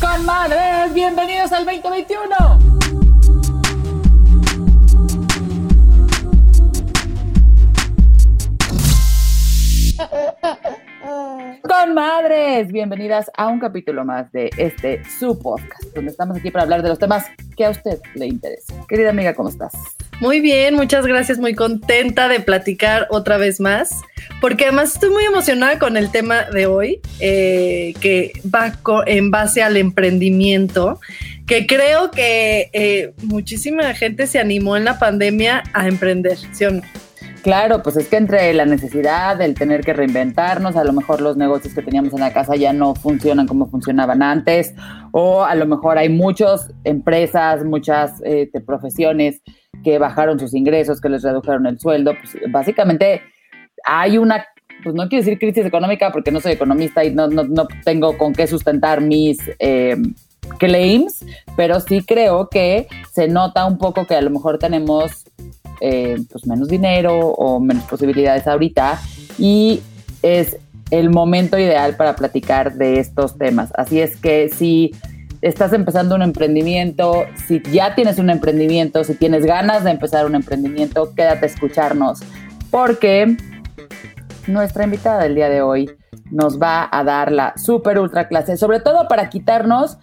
Comadres, bienvenidos al 2021. Comadres, bienvenidas a un capítulo más de este su podcast, donde estamos aquí para hablar de los temas que a usted le interesan. Querida amiga, ¿cómo estás? Muy bien, muchas gracias, muy contenta de platicar otra vez más, porque además estoy muy emocionada con el tema de hoy, eh, que va en base al emprendimiento, que creo que eh, muchísima gente se animó en la pandemia a emprender, ¿sí o no? Claro, pues es que entre la necesidad del tener que reinventarnos, a lo mejor los negocios que teníamos en la casa ya no funcionan como funcionaban antes, o a lo mejor hay muchas empresas, muchas eh, profesiones que bajaron sus ingresos, que les redujeron el sueldo. Pues básicamente hay una, pues no quiero decir crisis económica porque no soy economista y no, no, tengo con qué sustentar mis... Eh, claims, pero sí creo que se nota un poco que a lo mejor tenemos eh, pues menos dinero o menos posibilidades ahorita y es el momento ideal para platicar de estos temas. Así es que si estás empezando un emprendimiento, si ya tienes un emprendimiento, si tienes ganas de empezar un emprendimiento, quédate a escucharnos porque nuestra invitada del día de hoy nos va a dar la super ultra clase, sobre todo para quitarnos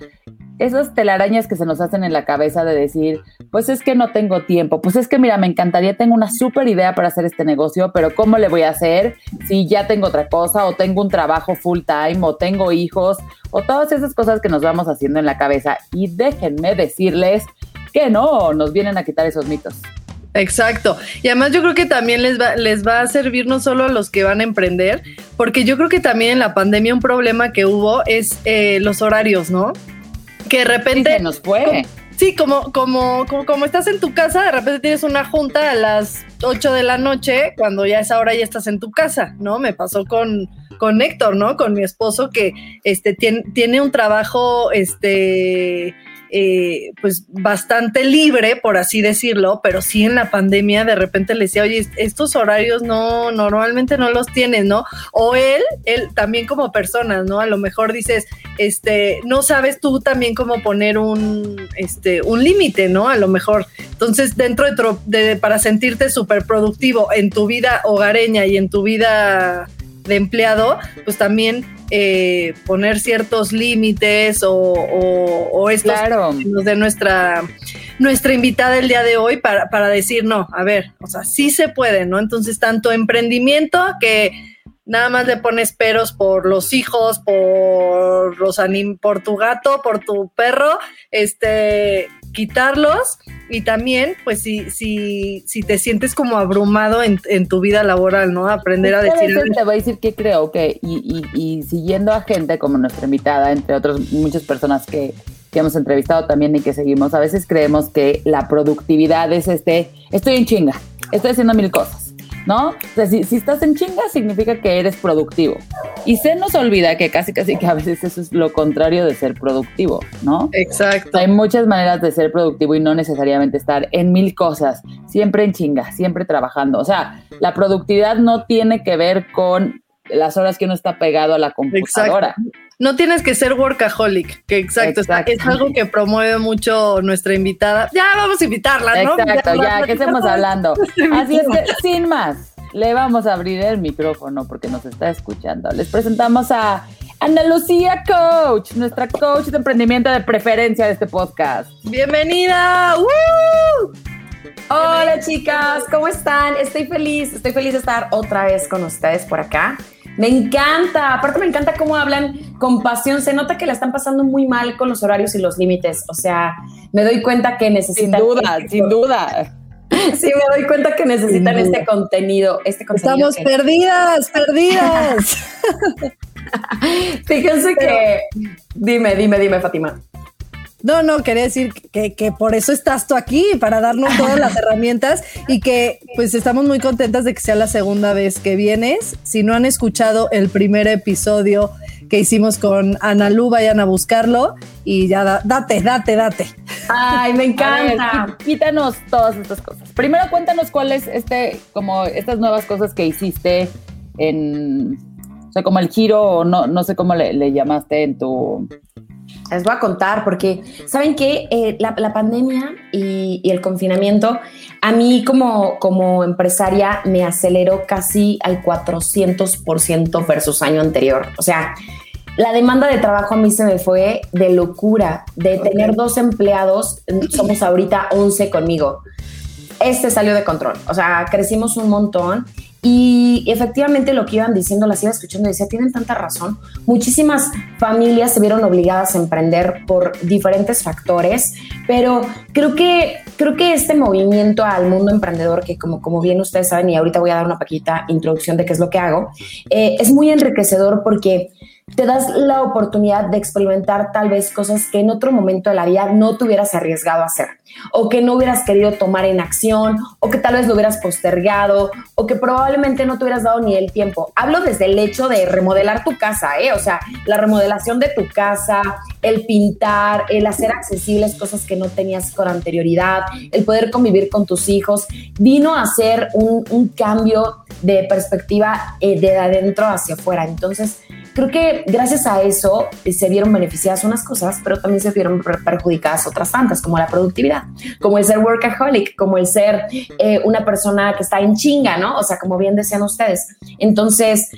esas telarañas que se nos hacen en la cabeza de decir, pues es que no tengo tiempo, pues es que mira, me encantaría, tengo una súper idea para hacer este negocio, pero ¿cómo le voy a hacer si ya tengo otra cosa o tengo un trabajo full time o tengo hijos o todas esas cosas que nos vamos haciendo en la cabeza? Y déjenme decirles que no, nos vienen a quitar esos mitos. Exacto. Y además yo creo que también les va, les va a servir no solo a los que van a emprender, porque yo creo que también en la pandemia un problema que hubo es eh, los horarios, ¿no? Que de repente... nos fue. Sí, como, como, como, estás en tu casa, de repente tienes una junta a las 8 de la noche, cuando ya es ahora ya estás en tu casa, ¿no? Me pasó con, con Héctor, ¿no? Con mi esposo que este, tiene, tiene un trabajo, este, eh, pues bastante libre, por así decirlo, pero sí en la pandemia de repente le decía, oye, estos horarios no, normalmente no los tienes, ¿no? O él, él también como personas, ¿no? A lo mejor dices, este, no sabes tú también cómo poner un, este, un límite, ¿no? A lo mejor. Entonces, dentro de, de para sentirte súper productivo en tu vida hogareña y en tu vida de empleado, pues también eh, poner ciertos límites o, o, estos de nuestra, nuestra invitada el día de hoy para, para decir, no, a ver, o sea, sí se puede, ¿no? Entonces, tanto emprendimiento que nada más le pones peros por los hijos, por los anim por tu gato, por tu perro, este, quitarlos y también, pues, si, si, si te sientes como abrumado en, tu vida laboral, ¿no? Aprender a decir... Te voy a decir que creo que, y, y, siguiendo a gente como nuestra invitada, entre otras muchas personas que, que hemos entrevistado también y que seguimos, a veces creemos que la productividad es este, estoy en chinga, estoy haciendo mil cosas ¿no? O sea, si, estás en chinga significa que eres productivo. Y se nos olvida que casi, casi que a veces eso es lo contrario de ser productivo, ¿no? Exacto. hay muchas maneras de ser productivo y no necesariamente estar en mil cosas, siempre en chinga, siempre trabajando. O sea, la productividad no tiene que ver con las horas que uno está pegado a la computadora. No tienes que ser workaholic, que exacto, es algo que promueve mucho nuestra invitada. Ya vamos a invitarla, ¿no? Exacto, ya, ¿qué estamos hablando? Así es que, sin más, le vamos a abrir el micrófono porque nos está escuchando. Les presentamos a Ana Lucía Coach, nuestra coach de emprendimiento de preferencia de este podcast. ¡Bienvenida! Hola chicas, ¿cómo están? Estoy feliz, estoy feliz de estar otra vez con ustedes por acá. Me encanta, aparte me encanta cómo hablan con pasión, se nota que la están pasando muy mal con los horarios y los límites, o sea, me doy cuenta que necesitan... Sin duda, sin duda. Sí, me doy cuenta que necesitan este contenido, este contenido. Estamos perdidas, perdidas. Fíjense que, dime, dime, dime, Fátima. No, no, quería decir que, que, por eso estás tú aquí, para darnos todas las herramientas y que pues estamos muy contentas de que sea la segunda vez que vienes. Si no han escuchado el primer episodio que hicimos con Ana Lu, vayan a buscarlo y ya date, date, date. Ay, me encanta. quítanos todas estas cosas. Primero cuéntanos cuáles este, como estas nuevas cosas que hiciste en, o sea, como el giro, no, no sé cómo le, le llamaste en tu les voy a contar porque, ¿saben qué? Eh, la, pandemia y, el confinamiento a mí como, como empresaria me aceleró casi al 400% versus año anterior. O sea, la demanda de trabajo a mí se me fue de locura. De tener dos empleados, somos ahorita 11 conmigo. Este salió de control. O sea, crecimos un montón y efectivamente lo que iban diciendo, las iba escuchando y decía, tienen tanta razón. Muchísimas familias se vieron obligadas a emprender por diferentes factores, pero creo que, creo que este movimiento al mundo emprendedor, que como, como bien ustedes saben, y ahorita voy a dar una pequeñita introducción de qué es lo que hago, eh, es muy enriquecedor porque te das la oportunidad de experimentar tal vez cosas que en otro momento de la vida no te hubieras arriesgado a hacer, o que no hubieras querido tomar en acción, o que tal vez lo hubieras postergado, o que probablemente no te hubieras dado ni el tiempo. Hablo desde el hecho de remodelar tu casa, ¿eh? o sea, la remodelación de tu casa, el pintar, el hacer accesibles cosas que no tenías con anterioridad, el poder convivir con tus hijos, vino a un, un cambio de perspectiva eh, de adentro hacia afuera. Entonces, creo que gracias a eso eh, se vieron beneficiadas unas cosas, pero también se vieron perjudicadas otras tantas, como la productividad, como el ser workaholic, como el ser eh, una persona que está en chinga, ¿no? O sea, como bien decían ustedes. Entonces,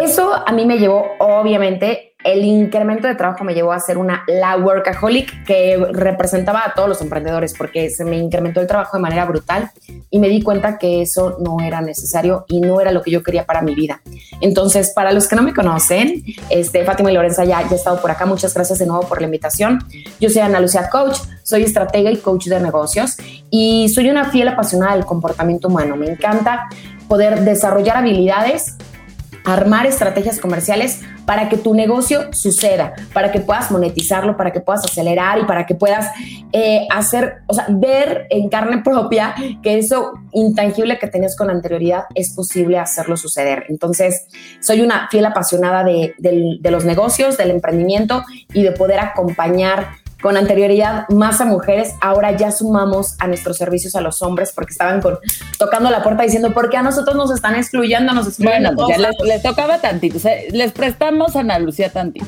eso a mí me llevó, obviamente, el incremento de trabajo me llevó a ser una la workaholic que representaba a todos los emprendedores porque se me incrementó el trabajo de manera brutal y me di cuenta que eso no era necesario y no era lo que yo quería para mi vida. Entonces, para los que no me conocen, este, Fátima y Lorenza ya, ya he estado por acá. Muchas gracias de nuevo por la invitación. Yo soy Ana Lucía Coach, soy estratega y coach de negocios y soy una fiel apasionada del comportamiento humano. Me encanta poder desarrollar habilidades armar estrategias comerciales para que tu negocio suceda, para que puedas monetizarlo, para que puedas acelerar y para que puedas eh, hacer, o sea, ver en carne propia que eso intangible que tenías con anterioridad es posible hacerlo suceder. Entonces, soy una fiel apasionada de, de los negocios, del emprendimiento y de poder acompañar con anterioridad más a mujeres, ahora ya sumamos a nuestros servicios a los hombres porque estaban con, tocando la puerta diciendo, ¿por qué a nosotros nos están excluyendo? Nos bueno, pues ya les, tocaba tantito, les prestamos a Ana Lucía tantito.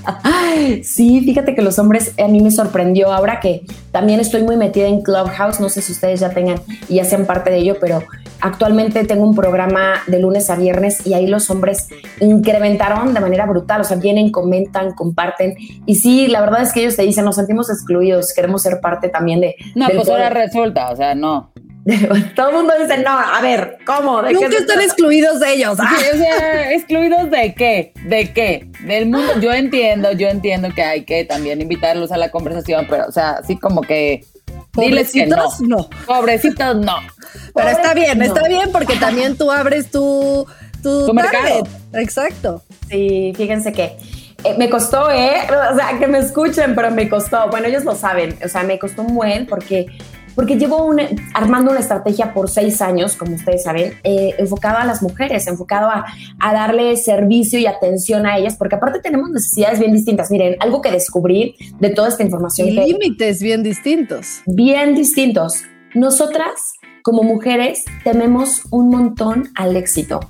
sí, fíjate que los hombres, a mí me sorprendió ahora que también estoy muy metida en Clubhouse, no sé si ustedes ya tengan y ya sean parte de ello, pero actualmente tengo un programa de lunes a viernes y ahí los hombres incrementaron de manera brutal, o sea, vienen, comentan, comparten y sí, la verdad es que ellos te dicen, nos sentimos excluidos, queremos ser parte también de... No, pues ahora resulta, o sea, no. Todo el mundo dice, no, a ver, ¿cómo? ¿De Nunca están excluidos de ellos. Ah. o sea, ¿excluidos de qué? ¿De qué? Del mundo. Yo entiendo, yo entiendo que hay que también invitarlos a la conversación, pero, o sea, así como que... Diles que no. no. Pobrecitos, no. Pero está bien, está bien porque también tú abres tu, tu, mercado. Exacto. Sí, fíjense que eh, me costó, ¿eh? O sea, que me escuchen, pero me costó. Bueno, ellos lo saben. O sea, me costó un buen porque, porque llevo armando una estrategia por seis años, como ustedes saben, eh, enfocada a las mujeres, enfocado a, a, darle servicio y atención a ellas, porque aparte tenemos necesidades bien distintas. Miren, algo que descubrí de toda esta información. Y límites bien distintos. Bien distintos. Nosotras, como mujeres, tememos un montón al éxito.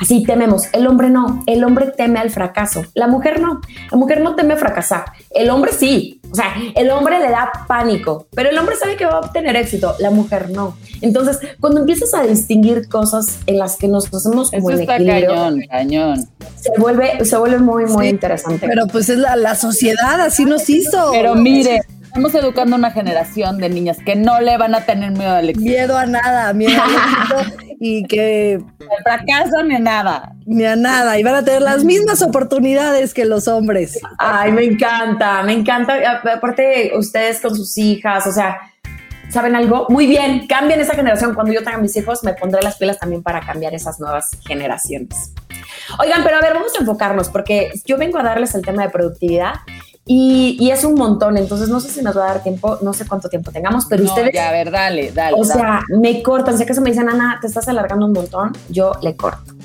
Así tememos. El hombre no. El hombre teme al fracaso. La mujer no. La mujer no teme fracasar. El hombre sí. O sea, el hombre le da pánico, pero el hombre sabe que va a obtener éxito. La mujer no. Entonces, cuando empiezas a distinguir cosas en las que nos hacemos como Eso está cañón, cañón. Se vuelve, se vuelve muy, muy interesante. Pero pues es la, la sociedad así nos hizo. Pero mire, Estamos educando a una generación de niñas que no le van a tener miedo al éxito. Miedo a nada, miedo al éxito y que... Fracaso ni a nada. Ni a nada. Y van a tener las mismas oportunidades que los hombres. Ay, me encanta, me encanta. Aparte, ustedes con sus hijas, o sea, ¿saben algo? Muy bien, cambien esa generación. Cuando yo tenga mis hijos, me pondré las pilas también para cambiar esas nuevas generaciones. Oigan, pero a ver, vamos a enfocarnos porque yo vengo a darles el tema de productividad y, es un montón, entonces no sé si nos va a dar tiempo, no sé cuánto tiempo tengamos, pero ustedes... Ya, a ver, dale, dale. O sea, me cortan, que se me dicen, Ana, te estás alargando un montón, yo le corto.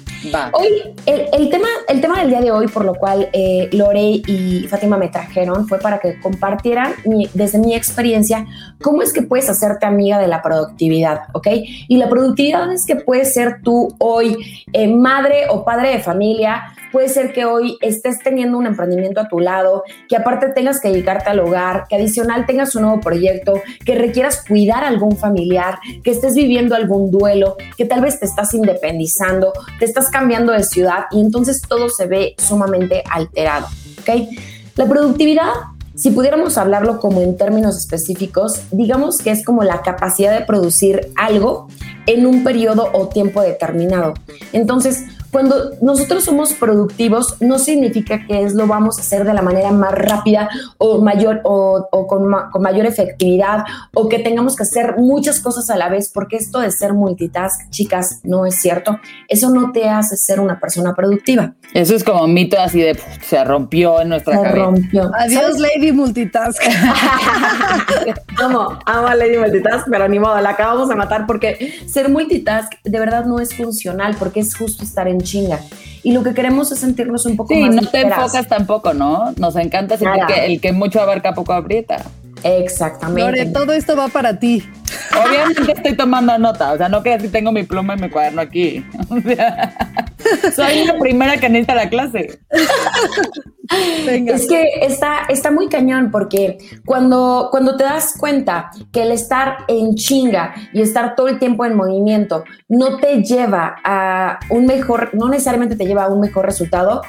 Hoy, el, tema, el tema del día de hoy, por lo cual eh, Lore y Fátima me trajeron, fue para que compartieran desde mi experiencia cómo es que puedes hacerte amiga de la productividad, ¿ok? Y la productividad es que puedes ser tú hoy eh, madre o padre de familia, puede ser que hoy estés teniendo un emprendimiento a tu lado, que aparte tengas que dedicarte al hogar, que adicional tengas un nuevo proyecto, que requieras cuidar a algún familiar, que estés viviendo algún duelo, que tal vez te estás independizando, te estás cambiando de ciudad y entonces todo se ve sumamente alterado. La productividad si pudiéramos hablarlo como en términos específicos, digamos que es como la capacidad de producir algo en un periodo o tiempo determinado. Entonces, cuando nosotros somos productivos, no significa que es lo vamos a hacer de la manera más rápida o mayor o, con, con, mayor efectividad o que tengamos que hacer muchas cosas a la vez, porque esto de ser multitask, chicas, no es cierto. Eso no te hace ser una persona productiva. Eso es como un mito así de se rompió en nuestra se Rompió. Adiós, Lady Multitask. amo, amo a Lady Multitask, pero ni modo, la acabamos de matar porque ser multitask de verdad no es funcional, porque es justo estar en chinga. Y lo que queremos es sentirnos un poco sí, más. no te enfocas tampoco, ¿no? Nos encanta sentir que el que mucho abarca poco aprieta. Exactamente. Lore, todo esto va para ti. Obviamente estoy tomando nota, o sea, no que así tengo mi pluma y mi cuaderno aquí. soy la primera que necesita la clase. Es que está, está muy cañón porque cuando, cuando te das cuenta que el estar en chinga y estar todo el tiempo en movimiento no te lleva a un mejor, no necesariamente te lleva a un mejor resultado,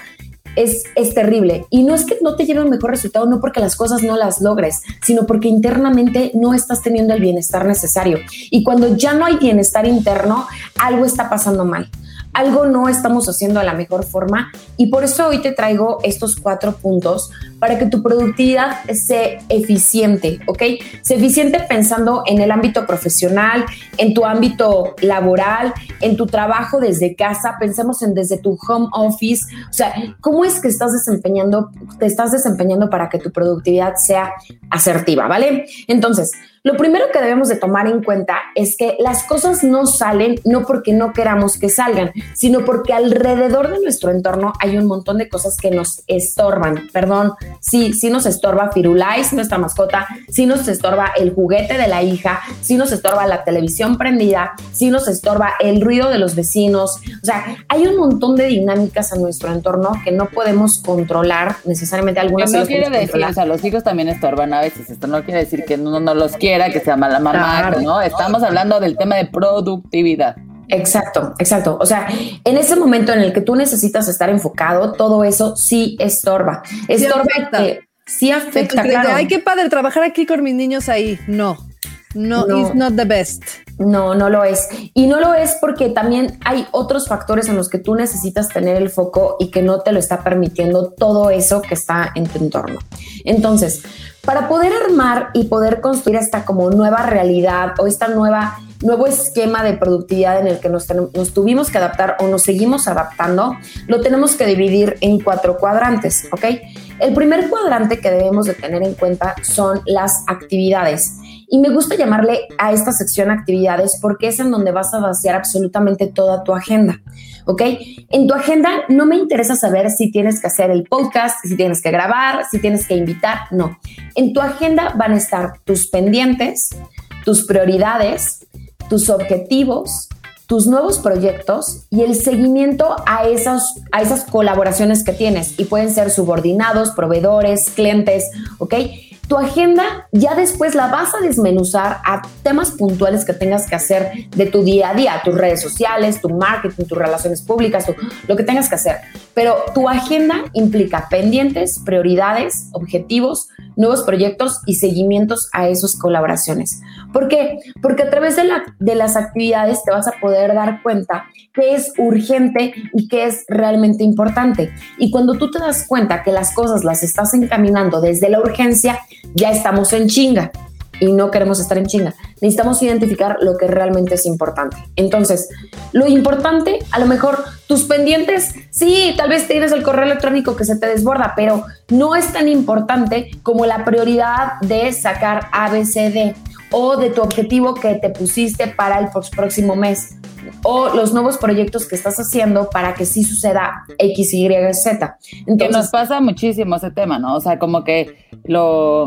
es, es, terrible. Y no es que no te lleve un mejor resultado, no porque las cosas no las logres, sino porque internamente no estás teniendo el bienestar necesario. Y cuando ya no hay bienestar interno, algo está pasando mal algo no estamos haciendo de la mejor forma y por eso hoy te traigo estos cuatro puntos para que tu productividad sea eficiente, ¿ok? Sea eficiente pensando en el ámbito profesional, en tu ámbito laboral, en tu trabajo desde casa, pensemos en desde tu home office, o sea, ¿cómo es que estás desempeñando, te estás desempeñando para que tu productividad sea asertiva, ¿vale? Entonces, lo primero que debemos de tomar en cuenta es que las cosas no salen no porque no queramos que salgan, sino porque alrededor de nuestro entorno hay un montón de cosas que nos estorban. Perdón, sí, sí nos estorba Firulais, nuestra mascota, sí nos estorba el juguete de la hija, sí nos estorba la televisión prendida, sí nos estorba el ruido de los vecinos. O sea, hay un montón de dinámicas a nuestro entorno que no podemos controlar necesariamente algunas. no quiere decir, o sea, los hijos también estorban a veces. Esto no quiere decir que uno no los quiere que sea mala mamá, ¿no? Estamos hablando del tema de productividad. Exacto, exacto. O sea, en ese momento en el que tú necesitas estar enfocado, todo eso sí estorba. Estorba sí afecta. Que, sí afecta, claro. Ay, qué padre trabajar aquí con mis niños ahí. No, no, no, it's not the best. No, no lo es. Y no lo es porque también hay otros factores en los que tú necesitas tener el foco y que no te lo está permitiendo todo eso que está en tu entorno. Entonces, para poder armar y poder construir esta como nueva realidad o esta nueva nuevo esquema de productividad en el que nos, tuvimos que adaptar o nos seguimos adaptando, lo tenemos que dividir en cuatro cuadrantes, ¿ok? El primer cuadrante que debemos de tener en cuenta son las actividades. Y me gusta llamarle a esta sección actividades porque es en donde vas a vaciar absolutamente toda tu agenda. ¿ok? En tu agenda no me interesa saber si tienes que hacer el podcast, si tienes que grabar, si tienes que invitar, no. En tu agenda van a estar tus pendientes, tus prioridades, tus objetivos, tus nuevos proyectos y el seguimiento a esas, a esas colaboraciones que tienes. Y pueden ser subordinados, proveedores, clientes, ¿ok? Tu agenda ya después la vas a desmenuzar a temas puntuales que tengas que hacer de tu día a día, tus redes sociales, tu marketing, tus relaciones públicas, lo que tengas que hacer. Pero tu agenda implica pendientes, prioridades, objetivos, nuevos proyectos y seguimientos a esas colaboraciones. ¿Por qué? Porque a través de, la, de las actividades te vas a poder dar cuenta que es urgente y que es realmente importante. Y cuando tú te das cuenta que las cosas las estás encaminando desde la urgencia, ya estamos en chinga. Y no queremos estar en chinga. Necesitamos identificar lo que realmente es importante. Entonces, lo importante, a lo mejor tus pendientes, sí, tal vez tienes el correo electrónico que se te desborda, pero no es tan importante como la prioridad de sacar ABCD o de tu objetivo que te pusiste para el próximo mes o los nuevos proyectos que estás haciendo para que sí suceda X, Y, Z. Entonces, que nos pasa muchísimo ese tema, ¿no? O sea, como que lo,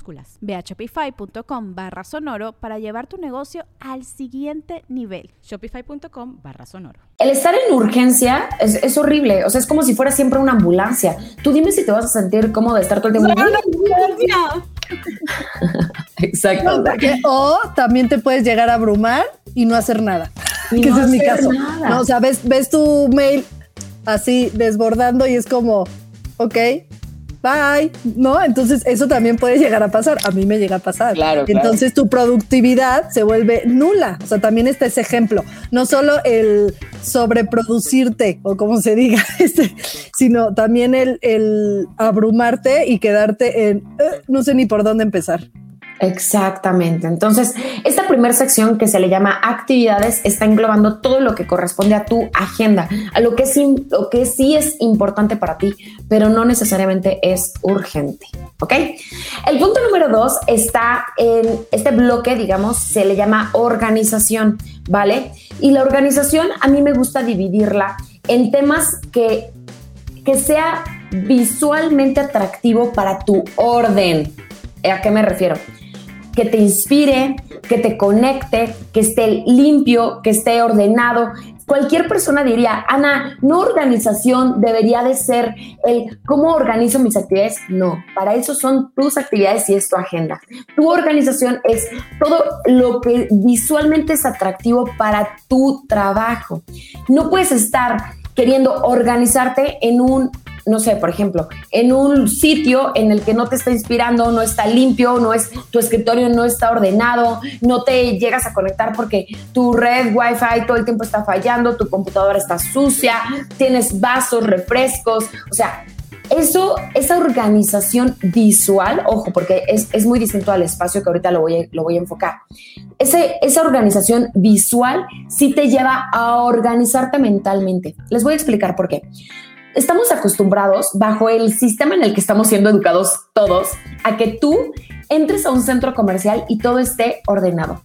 Ve a shopify.com barra sonoro para llevar tu negocio al siguiente nivel. Shopify.com barra sonoro. El estar en urgencia es, horrible. O sea, es como si fuera siempre una ambulancia. Tú dime si te vas a sentir cómodo de estar todo el tiempo. Exacto. o también te puedes llegar a abrumar y no hacer nada. que ese es mi caso. No, o sea, ves, ves tu mail así desbordando y es como, ok, bye, ¿no? Entonces eso también puede llegar a pasar. A mí me llega a pasar. Claro. Entonces tu productividad se vuelve nula. O sea, también está ese ejemplo. No solo el sobreproducirte o como se diga, este, sino también el, el abrumarte y quedarte en eh, no sé ni por dónde empezar. Exactamente. Entonces, esta primera sección que se le llama actividades está englobando todo lo que corresponde a tu agenda, a lo que, lo que sí es importante para ti, pero no necesariamente es urgente. ¿Ok? El punto número dos está en este bloque, digamos, se le llama organización, ¿vale? Y la organización a mí me gusta dividirla en temas que, que sea visualmente atractivo para tu orden. ¿A qué me refiero? Que te inspire, que te conecte, que esté limpio, que esté ordenado. Cualquier persona diría, Ana, no organización debería de ser el cómo organizo mis actividades. No, para eso son tus actividades y es tu agenda. Tu organización es todo lo que visualmente es atractivo para tu trabajo. No puedes estar queriendo organizarte en un no sé, por ejemplo, en un sitio en el que no te está inspirando, no está limpio, no es tu escritorio no está ordenado, no te llegas a conectar porque tu red Wi-Fi todo el tiempo está fallando, tu computadora está sucia, tienes vasos, refrescos, o sea, eso, esa organización visual, ojo, porque es, muy distinto al espacio que ahorita lo voy a, lo voy a enfocar. Ese, esa organización visual sí te lleva a organizarte mentalmente. Les voy a explicar por qué estamos acostumbrados, bajo el sistema en el que estamos siendo educados todos, a que tú entres a un centro comercial y todo esté ordenado.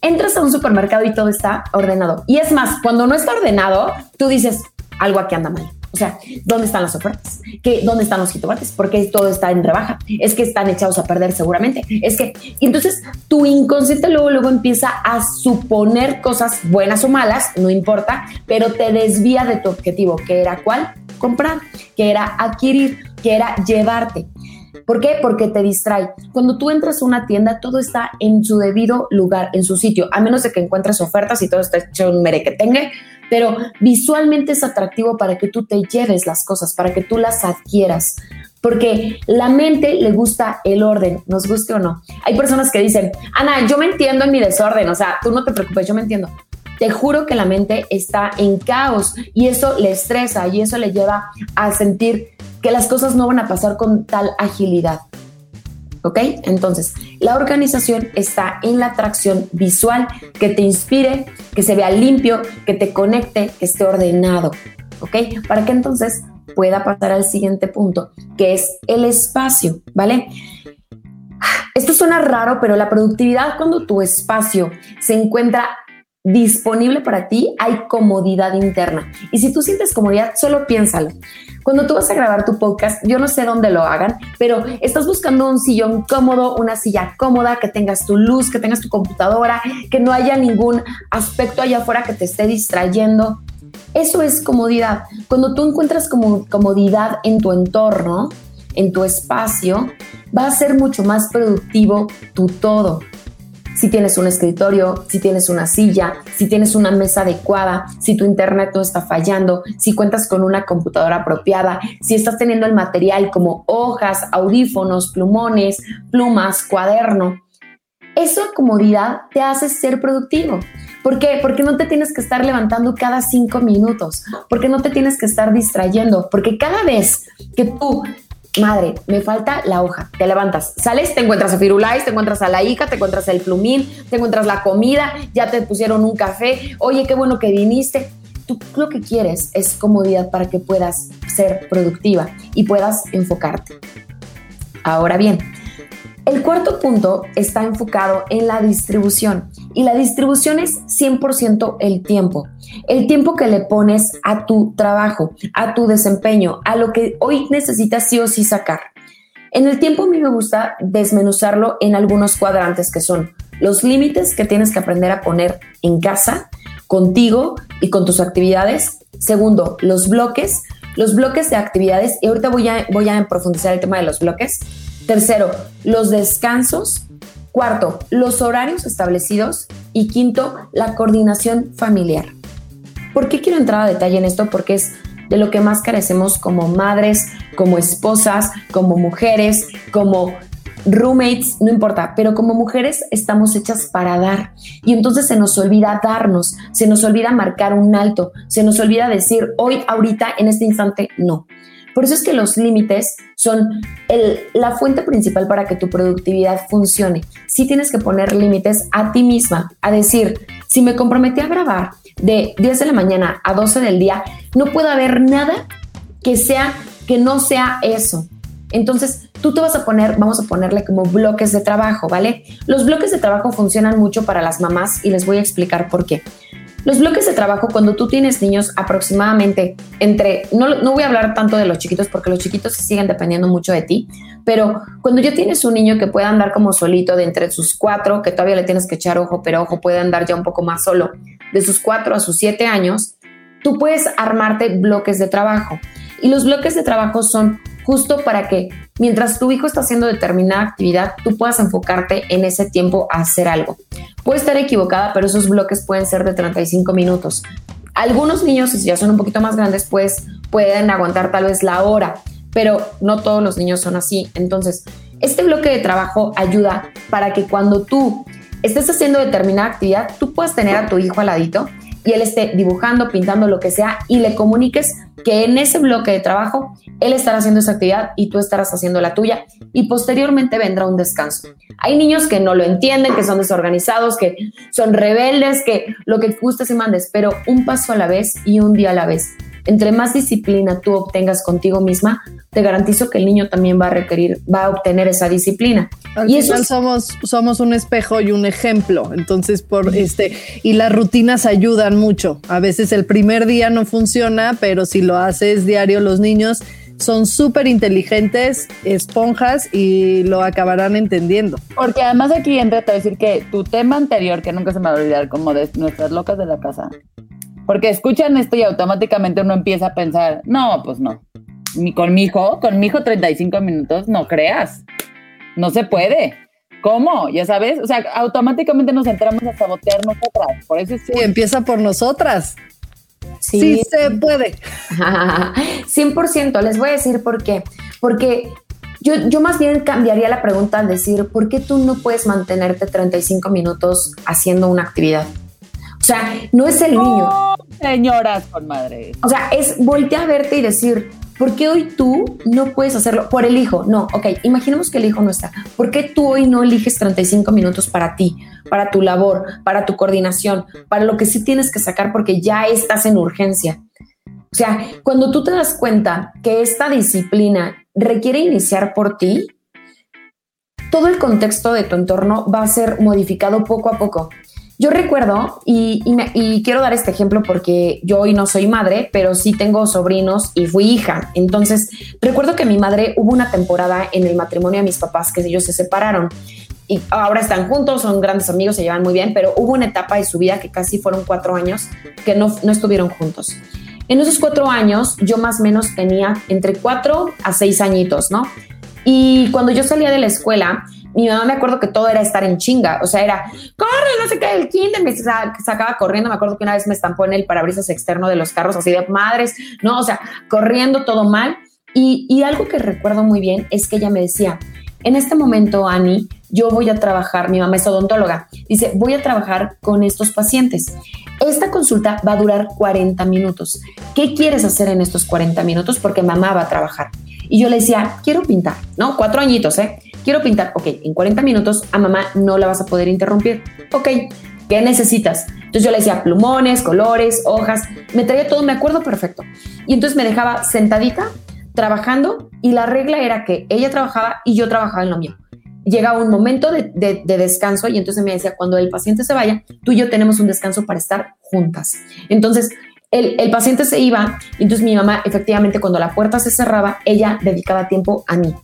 Entras a un supermercado y todo está ordenado. Y es más, cuando no está ordenado, tú dices, algo aquí anda mal. O sea, ¿dónde están las ofertas? ¿Qué, ¿Dónde están los jitomates? ¿Por qué todo está en rebaja? Es que están echados a perder seguramente. Es que, entonces tu inconsciente luego, luego empieza a suponer cosas buenas o malas, no importa, pero te desvía de tu objetivo, que era cuál? Comprar, que era adquirir, que era llevarte. ¿Por qué? Porque te distrae. Cuando tú entras a una tienda, todo está en su debido lugar, en su sitio, a menos de que encuentres ofertas y todo está hecho un merequetengue, pero visualmente es atractivo para que tú te lleves las cosas, para que tú las adquieras. Porque la mente le gusta el orden, nos guste o no. Hay personas que dicen, Ana, yo me entiendo en mi desorden, o sea, tú no te preocupes, yo me entiendo te juro que la mente está en caos y eso le estresa y eso le lleva a sentir que las cosas no van a pasar con tal agilidad. ¿Ok? Entonces, la organización está en la atracción visual que te inspire, que se vea limpio, que te conecte, que esté ordenado. ¿Ok? Para que entonces pueda pasar al siguiente punto, que es el espacio, ¿vale? Esto suena raro, pero la productividad cuando tu espacio se encuentra disponible para ti, hay comodidad interna. Y si tú sientes comodidad, solo piénsalo. Cuando tú vas a grabar tu podcast, yo no sé dónde lo hagan, pero estás buscando un sillón cómodo, una silla cómoda, que tengas tu luz, que tengas tu computadora, que no haya ningún aspecto allá afuera que te esté distrayendo. Eso es comodidad. Cuando tú encuentras como comodidad en tu entorno, en tu espacio, va a ser mucho más productivo tu todo si tienes un escritorio, si tienes una silla, si tienes una mesa adecuada, si tu internet no está fallando, si cuentas con una computadora apropiada, si estás teniendo el material como hojas, audífonos, plumones, plumas, cuaderno. Esa comodidad te hace ser productivo. ¿Por qué? Porque no te tienes que estar levantando cada cinco minutos, porque no te tienes que estar distrayendo, porque cada vez que tú madre, me falta la hoja. Te levantas, sales, te encuentras a Firulais, te encuentras a la hija, te encuentras el plumín, te encuentras la comida, ya te pusieron un café. Oye, qué bueno que viniste. Tú lo que quieres es comodidad para que puedas ser productiva y puedas enfocarte. Ahora bien, el cuarto punto está enfocado en la distribución y la distribución es 100% el tiempo. El tiempo que le pones a tu trabajo, a tu desempeño, a lo que hoy necesitas sí o sí sacar. En el tiempo a mí me gusta desmenuzarlo en algunos cuadrantes que son los límites que tienes que aprender a poner en casa, contigo y con tus actividades. Segundo, los bloques, los bloques de actividades. Y ahorita voy a, voy a profundizar el tema de los bloques Tercero, los descansos. Cuarto, los horarios establecidos. Y quinto, la coordinación familiar. ¿Por qué quiero entrar a detalle en esto? Porque es de lo que más carecemos como madres, como esposas, como mujeres, como roommates, no importa, pero como mujeres estamos hechas para dar. Y entonces se nos olvida darnos, se nos olvida marcar un alto, se nos olvida decir hoy, ahorita, en este instante, no. Por eso es que los límites son la fuente principal para que tu productividad funcione. Sí tienes que poner límites a ti misma, a decir, si me comprometí a grabar de 10 de la mañana a 12 del día, no puede haber nada que sea que no sea eso. Entonces, tú te vas a poner, vamos a ponerle como bloques de trabajo, ¿vale? Los bloques de trabajo funcionan mucho para las mamás y les voy a explicar por qué. Los bloques de trabajo, cuando tú tienes niños aproximadamente entre, no, no voy a hablar tanto de los chiquitos porque los chiquitos siguen dependiendo mucho de ti, pero cuando ya tienes un niño que puede andar como solito de entre sus cuatro, que todavía le tienes que echar ojo, pero ojo, puede andar ya un poco más solo, de sus cuatro a sus siete años, tú puedes armarte bloques de trabajo. Y los bloques de trabajo son justo para que mientras tu hijo está haciendo determinada actividad, tú puedas enfocarte en ese tiempo a hacer algo. Puede estar equivocada, pero esos bloques pueden ser de 35 minutos. Algunos niños, si ya son un poquito más grandes, pues pueden aguantar tal vez la hora, pero no todos los niños son así. Entonces, este bloque de trabajo ayuda para que cuando tú estés haciendo determinada actividad, tú puedas tener a tu hijo al ladito y él esté dibujando, pintando, lo que sea, y le comuniques que en ese bloque de trabajo él estará haciendo esa actividad y tú estarás haciendo la tuya y posteriormente vendrá un descanso. Hay niños que no lo entienden, que son desorganizados, que son rebeldes, que lo que gustes y mandes, pero un paso a la vez y un día a la vez. Entre más disciplina tú obtengas contigo misma, te garantizo que el niño también va a requerir, va a obtener esa disciplina. y eso somos, somos un espejo y un ejemplo. Entonces, por este, y las rutinas ayudan mucho. A veces el primer día no funciona, pero si lo haces diario, los niños son súper inteligentes, esponjas y lo acabarán entendiendo. Porque además aquí entra a decir que tu tema anterior, que nunca se me va a olvidar, como de nuestras locas de la casa, porque escuchan esto y automáticamente uno empieza a pensar, no, pues no. Ni con mi hijo, con mi hijo 35 minutos, no creas. No se puede. ¿Cómo? Ya sabes, o sea, automáticamente nos entramos a sabotear nosotras. Por eso es sí, empieza por nosotras. Sí, sí se puede. 100%. Les voy a decir por qué. Porque yo, yo, más bien cambiaría la pregunta al decir, ¿por qué tú no puedes mantenerte 35 minutos haciendo una actividad? O sea, no es el niño. Señoras con madre. O sea, es voltear a verte y decir, ¿por qué hoy tú no puedes hacerlo por el hijo? No, ok, imaginemos que el hijo no está. ¿Por qué tú hoy no eliges 35 minutos para ti, para tu labor, para tu coordinación, para lo que sí tienes que sacar porque ya estás en urgencia? O sea, cuando tú te das cuenta que esta disciplina requiere iniciar por ti, todo el contexto de tu entorno va a ser modificado poco a poco. Yo recuerdo, y, quiero dar este ejemplo porque yo hoy no soy madre, pero sí tengo sobrinos y fui hija. Entonces, recuerdo que mi madre hubo una temporada en el matrimonio de mis papás que ellos se separaron y ahora están juntos, son grandes amigos, se llevan muy bien, pero hubo una etapa de su vida que casi fueron cuatro años que no, no estuvieron juntos. En esos cuatro años, yo más o menos tenía entre cuatro a seis añitos, ¿no? Y cuando yo salía de la escuela, mi mamá me acuerdo que todo era estar en chinga, o sea, era, corre, no sé qué, el kinder, me sacaba corriendo, me acuerdo que una vez me estampó en el parabrisas externo de los carros, así de madres, no, o sea, corriendo todo mal. Y, y algo que recuerdo muy bien es que ella me decía, en este momento, Ani, yo voy a trabajar, mi mamá es odontóloga, dice, voy a trabajar con estos pacientes. Esta consulta va a durar 40 minutos. ¿Qué quieres hacer en estos 40 minutos? Porque mamá va a trabajar. Y yo le decía, quiero pintar, ¿no? Cuatro añitos, ¿eh? Quiero pintar. Ok, en 40 minutos a mamá no la vas a poder interrumpir. Ok, ¿qué necesitas? Entonces yo le decía plumones, colores, hojas, me traía todo, me acuerdo perfecto. Y entonces me dejaba sentadita trabajando y la regla era que ella trabajaba y yo trabajaba en lo mío. Llegaba un momento de, de, descanso y entonces me decía, cuando el paciente se vaya, tú y yo tenemos un descanso para estar juntas. Entonces el, paciente se iba y entonces mi mamá efectivamente cuando la puerta se cerraba, ella dedicaba tiempo a mí.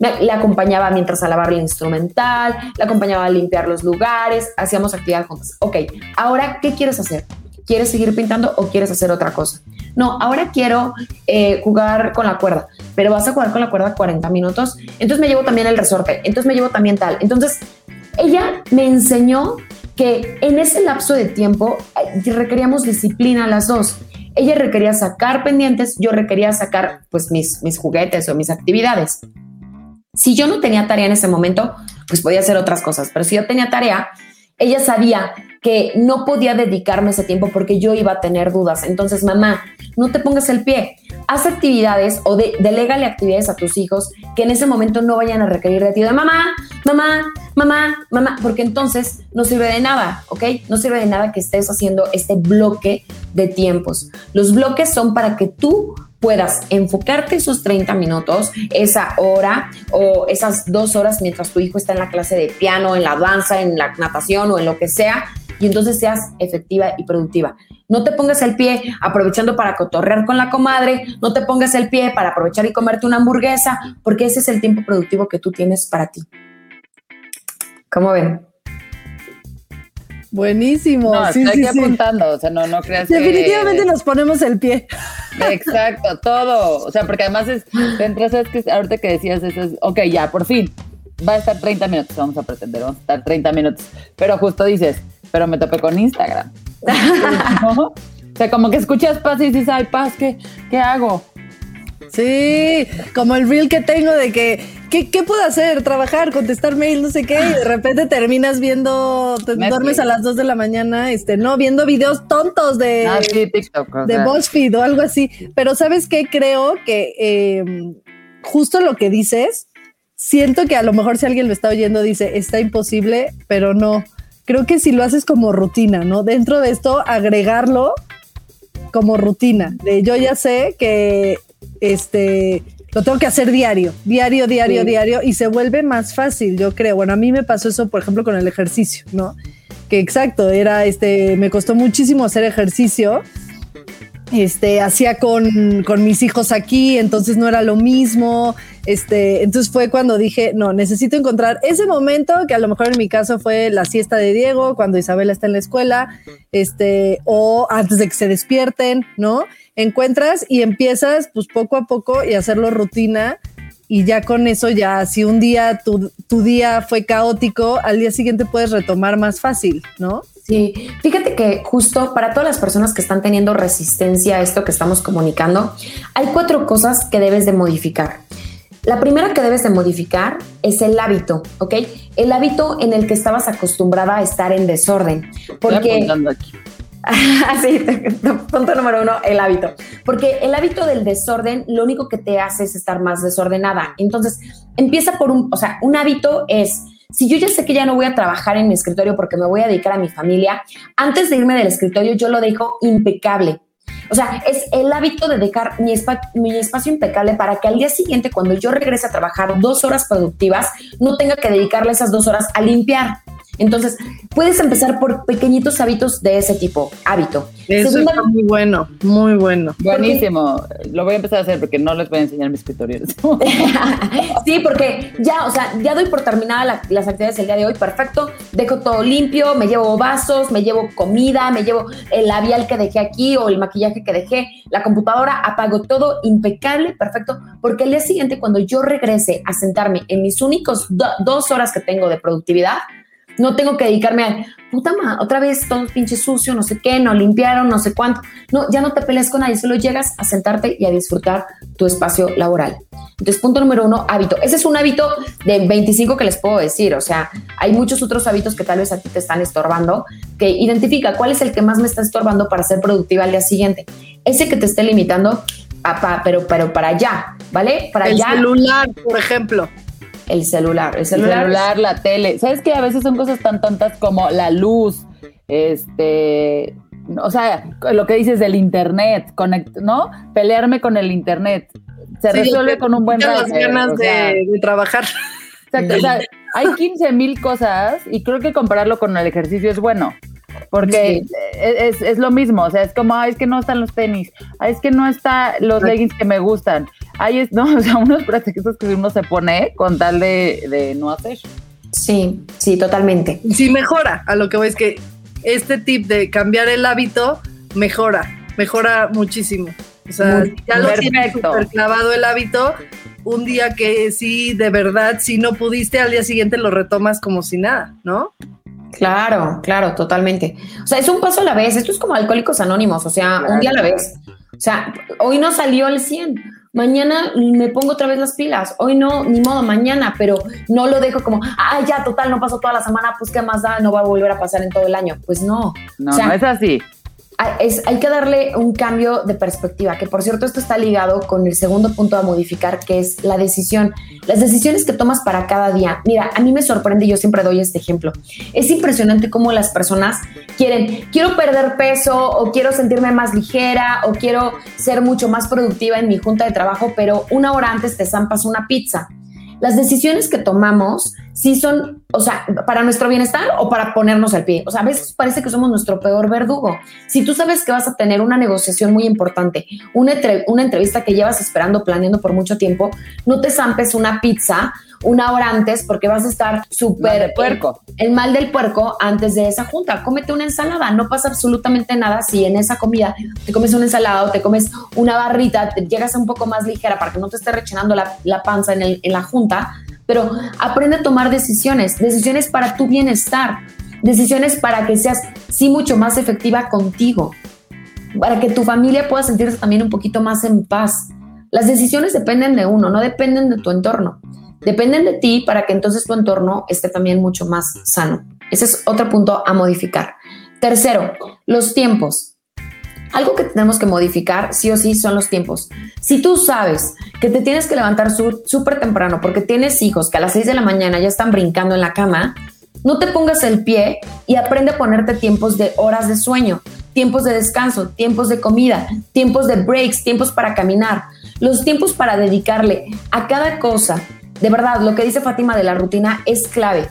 Le acompañaba mientras a lavar el instrumental, le acompañaba a limpiar los lugares, hacíamos actividad juntas. Ok, ahora, ¿qué quieres hacer? ¿Quieres seguir pintando o quieres hacer otra cosa? No, ahora quiero eh, jugar con la cuerda, pero vas a jugar con la cuerda 40 minutos. Entonces me llevo también el resorte, entonces me llevo también tal. Entonces ella me enseñó que en ese lapso de tiempo eh, requeríamos disciplina las dos. Ella requería sacar pendientes, yo requería sacar pues mis, mis juguetes o mis actividades. Si yo no tenía tarea en ese momento, pues podía hacer otras cosas, pero si yo tenía tarea, ella sabía que no podía dedicarme ese tiempo porque yo iba a tener dudas. Entonces, mamá, no te pongas el pie. Haz actividades o de, delegale actividades a tus hijos que en ese momento no vayan a requerir de ti de mamá, mamá, mamá, mamá, porque entonces no sirve de nada, ¿ok? No sirve de nada que estés haciendo este bloque de tiempos. Los bloques son para que tú puedas enfocarte esos 30 minutos, esa hora o esas dos horas mientras tu hijo está en la clase de piano, en la danza, en la natación o en lo que sea, y entonces seas efectiva y productiva. No te pongas el pie aprovechando para cotorrear con la comadre, no te pongas el pie para aprovechar y comerte una hamburguesa, porque ese es el tiempo productivo que tú tienes para ti. ¿Cómo ven? Buenísimo. No, sí, sí, apuntando, o sea, no, no creas Definitivamente nos ponemos el pie. Exacto, todo. O sea, porque además es, entras, es que ahorita que decías eso es, ok, ya, por fin, va a estar 30 minutos, vamos a pretender, vamos a estar 30 minutos. Pero justo dices, pero me topé con Instagram. O sea, como que escuchas paz y dices, ay, paz, ¿qué, ¿qué hago? Sí, como el reel que tengo de que, ¿qué, puedo hacer? Trabajar, contestar mail, no sé qué, y de repente terminas viendo, te duermes a las 2 de la mañana, este, no, viendo videos tontos de, ah, TikTok, de BuzzFeed o algo así. Pero ¿sabes qué? Creo que em, justo lo que dices, siento que a lo mejor si alguien lo está oyendo dice, está imposible, pero no creo que si lo haces como rutina, ¿no? Dentro de esto, agregarlo como rutina. De yo ya sé que este lo tengo que hacer diario, diario, diario, diario, y se vuelve más fácil, yo creo. Bueno, a mí me pasó eso, por ejemplo, con el ejercicio, ¿no? Que exacto, era este, me costó muchísimo hacer ejercicio. Este, hacía con, con mis hijos aquí, entonces no era lo mismo. Este, entonces fue cuando dije, no, necesito encontrar ese momento que a lo mejor en mi caso fue la siesta de Diego, cuando Isabela está en la escuela, este, o antes de que se despierten, ¿no? Encuentras y empiezas pues poco a poco y hacerlo rutina y ya con eso ya si un día tu, tu día fue caótico, al día siguiente puedes retomar más fácil, ¿no? Sí, fíjate que justo para todas las personas que están teniendo resistencia a esto que estamos comunicando, hay cuatro cosas que debes de modificar. La primera que debes de modificar es el hábito, ¿ok? El hábito en el que estabas acostumbrada a estar en desorden. Porque... Así, punto número uno, el hábito. Porque el hábito del desorden lo único que te hace es estar más desordenada. Entonces, empieza por un, o sea, un hábito es, si yo ya sé que ya no voy a trabajar en mi escritorio porque me voy a dedicar a mi familia, antes de irme del escritorio yo lo dejo impecable. O sea, es el hábito de dejar mi, mi espacio impecable para que al día siguiente, cuando yo regrese a trabajar dos horas productivas, no tenga que dedicarle esas dos horas a limpiar. Entonces, puedes empezar por pequeñitos hábitos de ese tipo, hábito. Eso es muy bueno, muy bueno. Buenísimo. Lo voy a empezar a hacer porque no les voy a enseñar mi escritorio. sí, porque ya, o sea, ya doy por terminada las actividades del día de hoy, perfecto. Dejo todo limpio, me llevo vasos, me llevo comida, me llevo el labial que dejé aquí o el maquillaje que dejé, la computadora, apago todo impecable, perfecto, porque el día siguiente cuando yo regrese a sentarme en mis únicos dos horas que tengo de productividad, no tengo que dedicarme a, puta madre, otra vez todo pinche sucio, no sé qué, no limpiaron, no sé cuánto. No, ya no te peleas con nadie, solo llegas a sentarte y a disfrutar tu espacio laboral. Entonces, punto número uno, hábito. Ese es un hábito de 25 que les puedo decir. O sea, hay muchos otros hábitos que tal vez a ti te están estorbando, que identifica cuál es el que más me está estorbando para ser productiva al día siguiente. Ese que te esté limitando, papá, pero, pero para allá, ¿vale? Para el celular, por ejemplo el celular. El celular, la tele. ¿Sabes que A veces son cosas tan tontas como la luz, este, o sea, lo que dices del internet, ¿no? Pelearme con el internet. Se resuelve con un buen rato. ganas de, trabajar. Exacto, o sea, hay 15 mil cosas y creo que compararlo con el ejercicio es bueno. Porque es, lo mismo, o sea, es como, ay, es que no están los tenis, ay, es que no están los leggings que me gustan, ay, es, no, o sea, unos pretextos que uno se pone con tal de, no hacer. Sí, sí, totalmente. Sí, mejora. A lo que voy es que este tip de cambiar el hábito mejora, mejora muchísimo. O sea, ya lo tienes clavado el hábito, un día que sí, de verdad, si no pudiste, al día siguiente lo retomas como si nada, ¿no? Claro, claro, totalmente. O sea, es un paso a la vez. Esto es como Alcohólicos Anónimos, o sea, un día a la vez. O sea, hoy no salió el 100, mañana me pongo otra vez las pilas. Hoy no, ni modo, mañana, pero no lo dejo como, ah, ya, total, no pasó toda la semana, pues qué más da, no va a volver a pasar en todo el año. Pues no. No, no es así hay que darle un cambio de perspectiva, que por cierto esto está ligado con el segundo punto a modificar, que es la decisión. Las decisiones que tomas para cada día. Mira, a mí me sorprende, yo siempre doy este ejemplo. Es impresionante cómo las personas quieren, quiero perder peso o quiero sentirme más ligera o quiero ser mucho más productiva en mi junta de trabajo, pero una hora antes te zampas una pizza las decisiones que tomamos sí son, o sea, para nuestro bienestar o para ponernos al pie. O sea, a veces parece que somos nuestro peor verdugo. Si tú sabes que vas a tener una negociación muy importante, una, una entrevista que llevas esperando, planeando por mucho tiempo, no te zampes una pizza una hora antes porque vas a estar súper puerco. El, mal del puerco antes de esa junta. Cómete una ensalada, no pasa absolutamente nada si en esa comida te comes una ensalada o te comes una barrita, te llegas a un poco más ligera para que no te esté rechinando la, panza en, en la junta, pero aprende a tomar decisiones, decisiones para tu bienestar, decisiones para que seas sí mucho más efectiva contigo, para que tu familia pueda sentirse también un poquito más en paz. Las decisiones dependen de uno, no dependen de tu entorno dependen de ti para que entonces tu entorno esté también mucho más sano. Ese es otro punto a modificar. Tercero, los tiempos. Algo que tenemos que modificar sí o sí son los tiempos. Si tú sabes que te tienes que levantar súper temprano porque tienes hijos que a las 6 de la mañana ya están brincando en la cama, no te pongas el pie y aprende a ponerte tiempos de horas de sueño, tiempos de descanso, tiempos de comida, tiempos de breaks, tiempos para caminar. Los tiempos para dedicarle a cada cosa de verdad, lo que dice Fátima de la rutina es clave.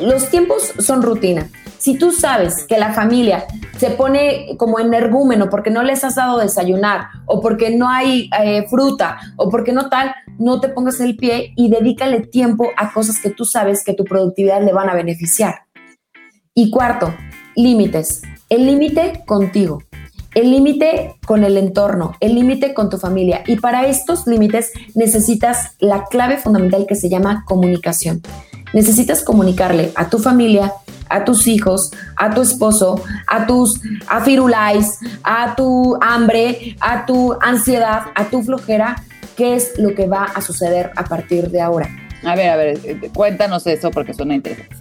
Los tiempos son rutina. Si tú sabes que la familia se pone como energúmeno porque no les has dado desayunar o porque no hay eh, fruta o porque no tal, no te pongas el pie y dedícale tiempo a cosas que tú sabes que tu productividad le van a beneficiar. Y cuarto, límites. El límite contigo el límite con el entorno, el límite con tu familia. Y para estos límites necesitas la clave fundamental que se llama comunicación. Necesitas comunicarle a tu familia, a tus hijos, a tu esposo, a tus afirulais, a tu hambre, a tu ansiedad, a tu flojera, qué es lo que va a suceder a partir de ahora. A ver, a ver, eh, cuéntanos eso porque suena interesante.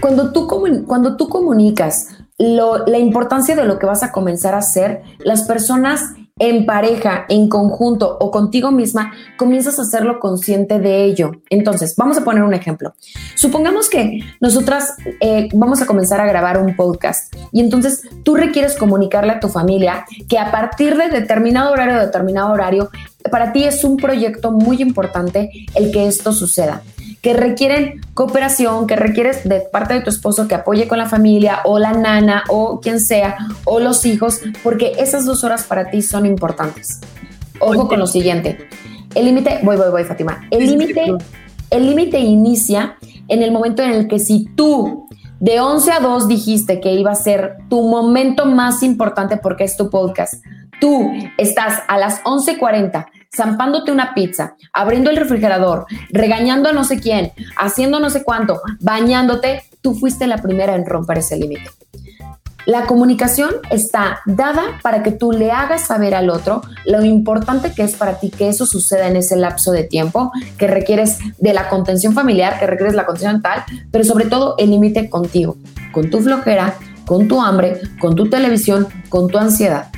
Cuando tú, cuando tú comunicas la importancia de lo que vas a comenzar a hacer, las personas en pareja, en conjunto o contigo misma, comienzas a hacerlo consciente de ello. Entonces, vamos a poner un ejemplo. Supongamos que nosotras eh, vamos a comenzar a grabar un podcast y entonces tú requieres comunicarle a tu familia que a partir de determinado horario, determinado horario, para ti es un proyecto muy importante el que esto suceda que requieren cooperación, que requieres de parte de tu esposo que apoye con la familia o la nana o quien sea o los hijos, porque esas dos horas para ti son importantes. Ojo con lo siguiente. El límite, voy, voy, voy, Fátima. El límite, el límite inicia en el momento en el que si tú de 11 a 2 dijiste que iba a ser tu momento más importante porque es tu podcast, tú estás a las 11:40 zampándote una pizza, abriendo el refrigerador, regañando a no sé quién, haciendo no sé cuánto, bañándote, tú fuiste la primera en romper ese límite. La comunicación está dada para que tú le hagas saber al otro lo importante que es para ti que eso suceda en ese lapso de tiempo, que requieres de la contención familiar, que requieres la contención mental, pero sobre todo el límite contigo, con tu flojera, con tu hambre, con tu televisión, con tu ansiedad.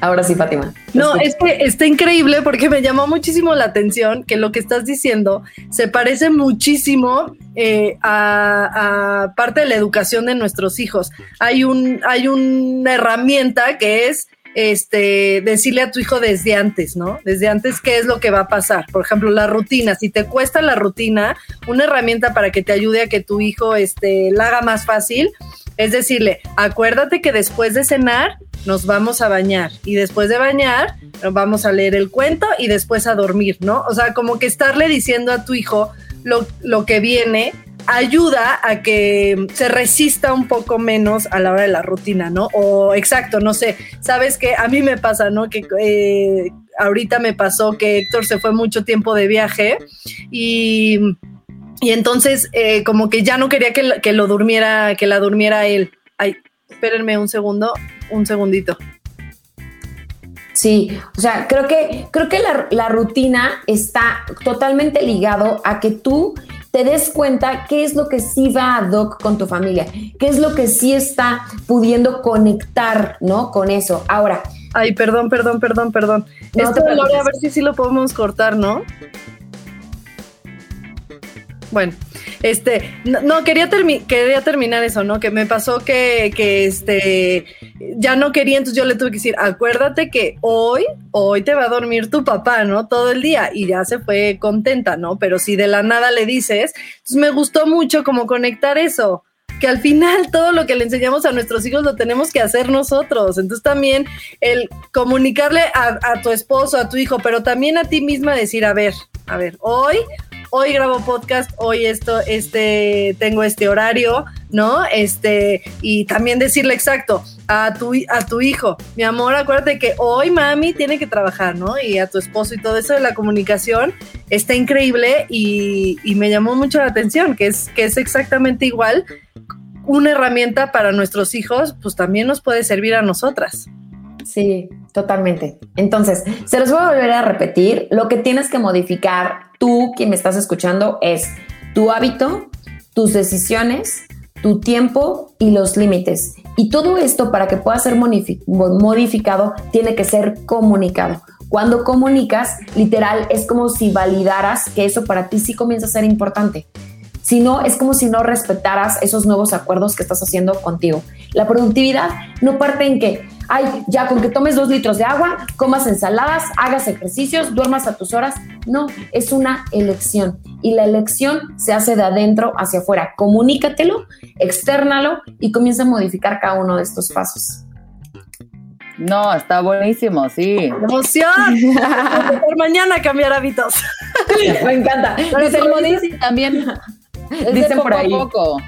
Ahora sí, Fátima. No, es que está increíble porque me llamó muchísimo la atención que lo que estás diciendo se parece muchísimo eh, a, parte de la educación de nuestros hijos. Hay, un, hay una herramienta que es este, decirle a tu hijo desde antes, ¿no? Desde antes qué es lo que va a pasar. Por ejemplo, la rutina. Si te cuesta la rutina, una herramienta para que te ayude a que tu hijo este, la haga más fácil es decirle, acuérdate que después de cenar nos vamos a bañar y después de bañar nos vamos a leer el cuento y después a dormir, ¿no? O sea, como que estarle diciendo a tu hijo lo, lo que viene ayuda a que se resista un poco menos a la hora de la rutina, ¿no? O exacto, no sé, sabes que a mí me pasa, ¿no? Que eh, ahorita me pasó que Héctor se fue mucho tiempo de viaje y, y entonces eh, como que ya no quería que, que lo durmiera, que la durmiera él. Ay, espérenme un segundo, un segundito. Sí, o sea, creo que, creo que la, rutina está totalmente ligado a que tú te des cuenta qué es lo que sí va a doc con tu familia, qué es lo que sí está pudiendo conectar, ¿no? Con eso. Ahora. Ay, perdón, perdón, perdón, perdón. Esto, a ver si sí lo podemos cortar, ¿no? Bueno, este, no, quería, quería terminar eso, ¿no? Que me pasó que, que, este, ya no quería, entonces yo le tuve que decir, acuérdate que hoy, hoy te va a dormir tu papá, ¿no? Todo el día y ya se fue contenta, ¿no? Pero si de la nada le dices, entonces me gustó mucho como conectar eso que al final todo lo que le enseñamos a nuestros hijos lo tenemos que hacer nosotros. Entonces también el comunicarle a, a, tu esposo, a tu hijo, pero también a ti misma decir, a ver, a ver, hoy hoy grabo podcast, hoy esto, este, tengo este horario, ¿no? Este, y también decirle exacto a tu, a tu hijo, mi amor, acuérdate que hoy mami tiene que trabajar, ¿no? Y a tu esposo y todo eso de la comunicación está increíble y, y me llamó mucho la atención, que es, que es exactamente igual una herramienta para nuestros hijos, pues también nos puede servir a nosotras. Sí, totalmente. Entonces, se los voy a volver a repetir. Lo que tienes que modificar tú, quien me estás escuchando, es tu hábito, tus decisiones, tu tiempo y los límites. Y todo esto para que pueda ser modificado tiene que ser comunicado. Cuando comunicas, literal, es como si validaras que eso para ti sí comienza a ser importante. Si no, es como si no respetaras esos nuevos acuerdos que estás haciendo contigo. La productividad no parte en que, ay, ya con que tomes dos litros de agua, comas ensaladas, hagas ejercicios, duermas a tus horas. No, es una elección. Y la elección se hace de adentro hacia afuera. Comunícatelo, externalo y comienza a modificar cada uno de estos pasos. No, está buenísimo, sí. ¡Emoción! Por mañana cambiar hábitos. Me encanta. Pero dice también Dicen por ahí. Poco.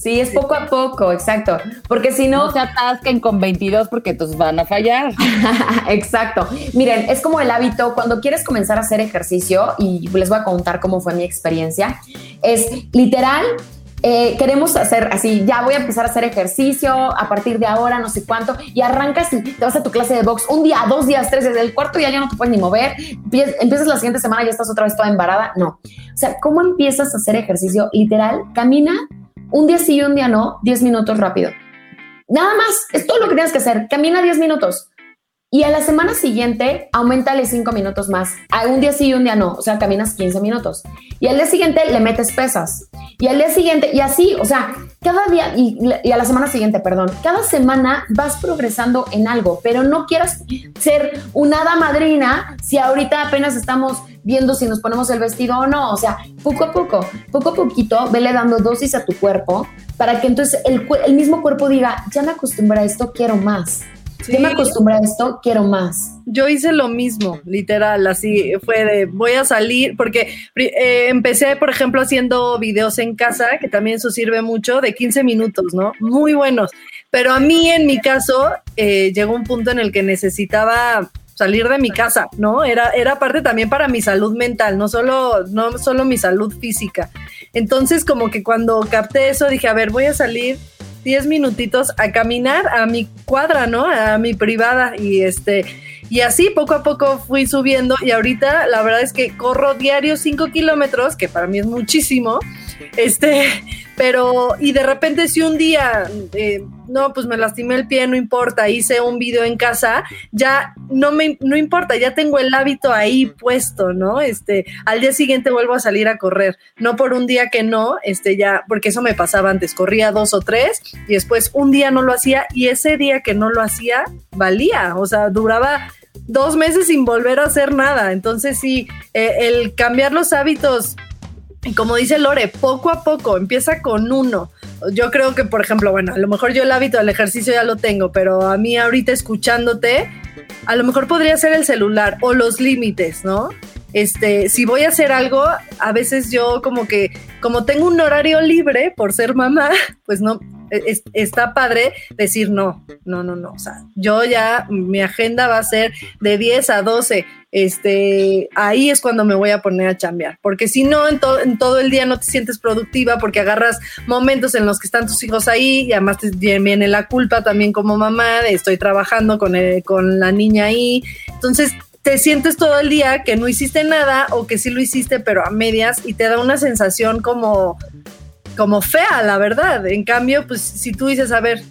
Sí, es poco a poco, exacto. Porque si no. No se atasquen con 22 porque entonces van a fallar. exacto. Miren, es como el hábito, cuando quieres comenzar a hacer ejercicio, y les voy a contar cómo fue mi experiencia, es literal. Eh, queremos hacer así, ya voy a empezar a hacer ejercicio a partir de ahora, no sé cuánto, y arrancas y te vas a tu clase de box un día, dos días, tres, desde el cuarto ya, ya no te puedes ni mover, empiezas la siguiente semana y ya estás otra vez toda embarada, no. O sea, ¿cómo empiezas a hacer ejercicio? Literal, camina un día sí y un día no, 10 minutos rápido. Nada más, es todo lo que tienes que hacer. Camina 10 minutos. Y a la semana siguiente, aumentale cinco minutos más. A un día sí y un día no. O sea, caminas 15 minutos. Y al día siguiente le metes pesas. Y al día siguiente, y así, o sea, cada día, y, a la semana siguiente, perdón, cada semana vas progresando en algo, pero no quieras ser una hada madrina si ahorita apenas estamos viendo si nos ponemos el vestido o no. O sea, poco a poco, poco a poquito, vele dando dosis a tu cuerpo para que entonces el, el mismo cuerpo diga, ya me acostumbré a esto, quiero más. Sí. Yo me acostumbré a esto, quiero más. Yo hice lo mismo, literal, así fue de voy a salir, porque eh, empecé, por ejemplo, haciendo videos en casa, que también eso sirve mucho, de 15 minutos, ¿no? Muy buenos. Pero a mí, en mi caso, eh, llegó un punto en el que necesitaba salir de mi casa, ¿no? Era, era parte también para mi salud mental, no solo, no solo mi salud física. Entonces, como que cuando capté eso, dije, a ver, voy a salir 10 minutitos a caminar a mi cuadra, ¿no? A mi privada y este y así poco a poco fui subiendo y ahorita la verdad es que corro diario 5 kilómetros, que para mí es muchísimo, este, pero y de repente si un día, eh, no, pues me lastimé el pie, no importa, hice un video en casa, ya no me, no importa, ya tengo el hábito ahí puesto, ¿no? Este, al día siguiente vuelvo a salir a correr, no por un día que no, este, ya, porque eso me pasaba antes, corría dos o tres y después un día no lo hacía y ese día que no lo hacía valía, o sea, duraba dos meses sin volver a hacer nada. Entonces sí, eh, el cambiar los hábitos, como dice Lore, poco a poco, empieza con uno. Yo creo que, por ejemplo, bueno, a lo mejor yo el hábito del ejercicio ya lo tengo, pero a mí ahorita escuchándote, a lo mejor podría ser el celular o los límites, ¿no? Este, si voy a hacer algo, a veces yo como que, como tengo un horario libre por ser mamá, pues no, es, está padre decir no, no, no, no. O sea, yo ya, mi agenda va a ser de 10 a 12. Este, ahí es cuando me voy a poner a chambear. Porque si no, en, en todo el día no te sientes productiva porque agarras momentos en los que están tus hijos ahí y además te viene la culpa también como mamá de estoy trabajando con, el, con la niña ahí. Entonces, te sientes todo el día que no hiciste nada o que sí lo hiciste pero a medias y te da una sensación como como fea, la verdad. En cambio, pues si tú dices, a ver,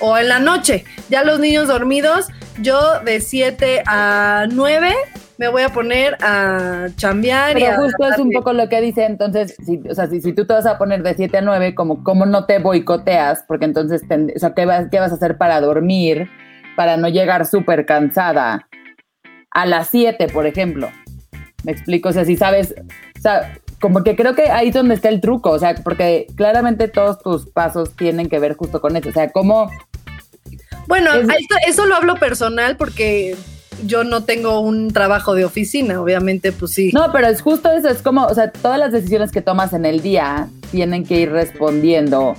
o en la noche, ya los niños dormidos, yo de 7 a 9 me voy a poner a chambear. Pero y a justo es un poco lo que dice, entonces, si, o sea, si, si, tú te vas a poner de 7 a 9, como, ¿cómo no te boicoteas? Porque entonces, o sea, ¿qué vas, ¿qué vas a hacer para dormir? Para no llegar súper cansada a las 7, por ejemplo. Me explico, o sea, si sabes, o sea, como que creo que ahí es donde está el truco, o sea, porque claramente todos tus pasos tienen que ver justo con eso, o sea, cómo... Bueno, es... esto, eso lo hablo personal porque yo no tengo un trabajo de oficina, obviamente, pues sí. No, pero es justo eso, es como, o sea, todas las decisiones que tomas en el día tienen que ir respondiendo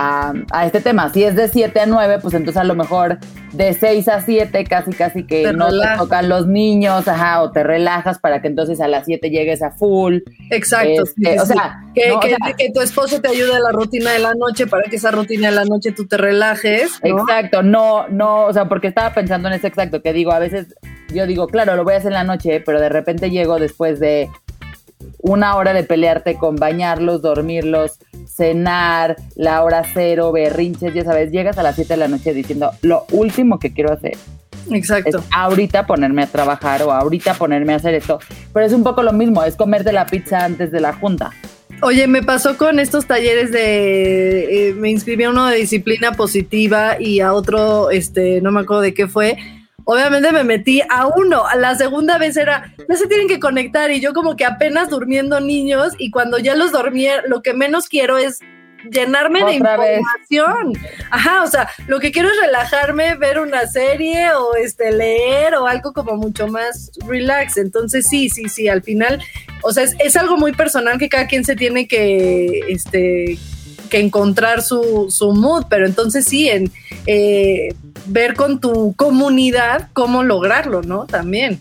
a, a, este tema. Si es de 7 a 9, pues entonces a lo mejor de 6 a 7 casi casi que te no relajas. te tocan los niños, ajá, o te relajas para que entonces a las 7 llegues a full. Exacto. Este, sí, o sí. sea, que, ¿no? que, o sea, que, tu esposo te ayude a la rutina de la noche para que esa rutina de la noche tú te relajes. ¿no? Exacto, no, no, o sea, porque estaba pensando en eso exacto, que digo, a veces yo digo, claro, lo voy a hacer en la noche, pero de repente llego después de una hora de pelearte con bañarlos, dormirlos, cenar, la hora cero, berrinches, ya sabes, llegas a las 7 de la noche diciendo lo último que quiero hacer. Exacto. Es ahorita ponerme a trabajar o ahorita ponerme a hacer esto. Pero es un poco lo mismo, es comerte la pizza antes de la junta. Oye, me pasó con estos talleres de, eh, me inscribí a uno de disciplina positiva y a otro, este, no me acuerdo de qué fue, obviamente me metí a uno. La segunda vez era, no se tienen que conectar y yo como que apenas durmiendo niños y cuando ya los dormí, lo que menos quiero es llenarme Otra de información. Vez. Ajá, o sea, lo que quiero es relajarme, ver una serie o este leer o algo como mucho más relax. Entonces sí, sí, sí, al final, o sea, es, es algo muy personal que cada quien se tiene que, este, que encontrar su, su mood, pero entonces sí, en eh, ver con tu comunidad cómo lograrlo, ¿no? También.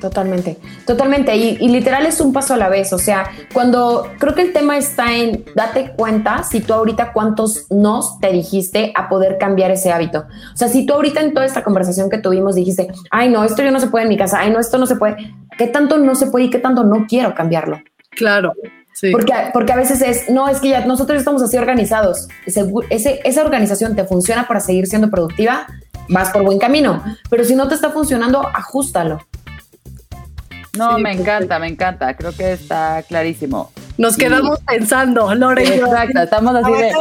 Totalmente, totalmente. Y, y, literal es un paso a la vez. O sea, cuando creo que el tema está en date cuenta si tú ahorita cuántos nos te dijiste a poder cambiar ese hábito. O sea, si tú ahorita en toda esta conversación que tuvimos dijiste, ay, no, esto yo no se puede en mi casa, ay, no, esto no se puede. ¿Qué tanto no se puede y qué tanto no quiero cambiarlo? Claro. Sí. Porque, porque a veces es, no, es que ya nosotros estamos así organizados. Ese, ese, esa organización te funciona para seguir siendo productiva, vas por buen camino. Pero si no te está funcionando, ajustalo. No, me encanta, me encanta. Creo que está clarísimo. Nos quedamos pensando, Lore. Exacto, estamos así de.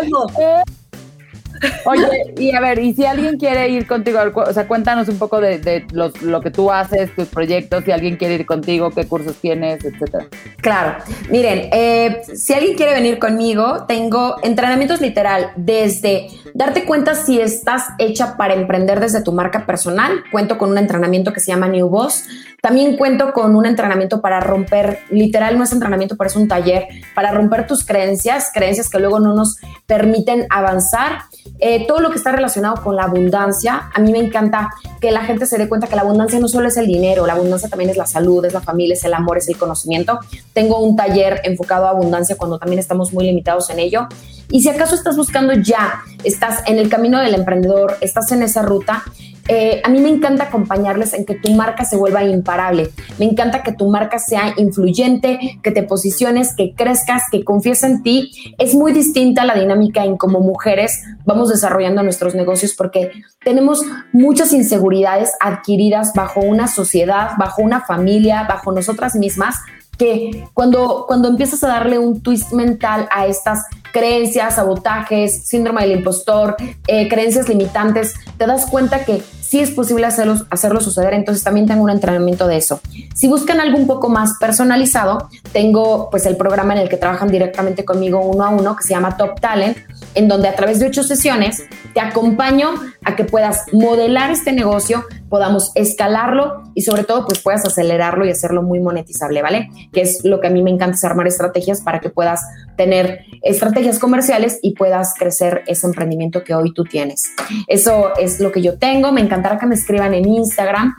Oye, y a ver, y si alguien quiere ir contigo, o sea, cuéntanos un poco de, lo que tú haces, tus proyectos, si alguien quiere ir contigo, qué cursos tienes, etcétera. Claro, miren, eh, si alguien quiere venir conmigo, tengo entrenamientos literal desde darte cuenta si estás hecha para emprender desde tu marca personal. Cuento con un entrenamiento que se llama New Boss. También cuento con un entrenamiento para romper, literal no es entrenamiento, pero es un taller para romper tus creencias, creencias que luego no nos permiten avanzar. Eh, todo lo que está relacionado con la abundancia, a mí me encanta que la gente se dé cuenta que la abundancia no solo es el dinero, la abundancia también es la salud, es la familia, es el amor, es el conocimiento. Tengo un taller enfocado a abundancia cuando también estamos muy limitados en ello. Y si acaso estás buscando ya, estás en el camino del emprendedor, estás en esa ruta, eh, a mí me encanta acompañarles en que tu marca se vuelva imparable. Me encanta que tu marca sea influyente, que te posiciones, que crezcas, que confíes en ti. Es muy distinta la dinámica en cómo mujeres vamos desarrollando nuestros negocios porque tenemos muchas inseguridades adquiridas bajo una sociedad, bajo una familia, bajo nosotras mismas que cuando, cuando empiezas a darle un twist mental a estas creencias, sabotajes, síndrome del impostor, eh, creencias limitantes, te das cuenta que sí es posible hacerlo, hacerlo suceder, entonces también tengo un entrenamiento de eso. Si buscan algo un poco más personalizado, tengo pues el programa en el que trabajan directamente conmigo uno a uno que se llama Top Talent, en donde a través de ocho sesiones te acompaño a que puedas modelar este negocio, podamos escalarlo y sobre todo pues puedas acelerarlo y hacerlo muy monetizable, ¿vale? Que es lo que a mí me encanta es armar estrategias para que puedas tener estrategias comerciales y puedas crecer ese emprendimiento que hoy tú tienes. Eso es lo que yo tengo, me encantará que me escriban en Instagram